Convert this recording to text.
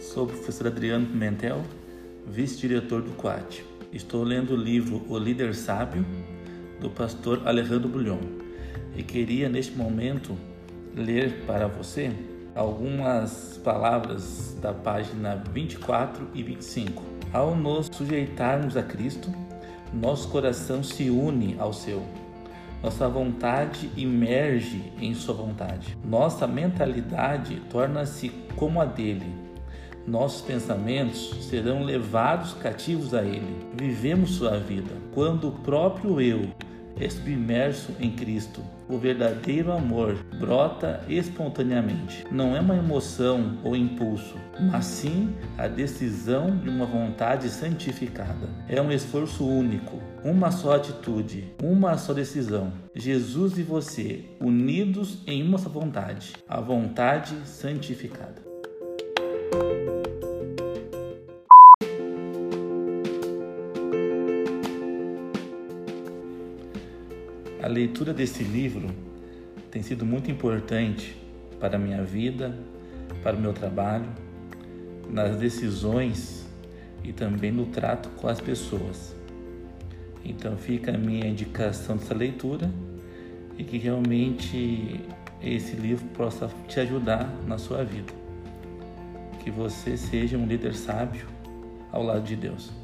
Sou o professor Adriano Pimentel, vice-diretor do QUAT. Estou lendo o livro O Líder Sábio, do pastor Alejandro Bulhon, e queria neste momento ler para você algumas palavras da página 24 e 25. Ao nos sujeitarmos a Cristo, nosso coração se une ao seu. Nossa vontade emerge em sua vontade. Nossa mentalidade torna-se como a dele. Nossos pensamentos serão levados cativos a ele. Vivemos sua vida quando o próprio eu é submerso em Cristo. O verdadeiro amor brota espontaneamente. Não é uma emoção ou impulso, mas sim a decisão de uma vontade santificada. É um esforço único, uma só atitude, uma só decisão. Jesus e você, unidos em uma só vontade, a vontade santificada. A leitura desse livro tem sido muito importante para a minha vida, para o meu trabalho, nas decisões e também no trato com as pessoas. Então fica a minha indicação dessa leitura e que realmente esse livro possa te ajudar na sua vida. Que você seja um líder sábio ao lado de Deus.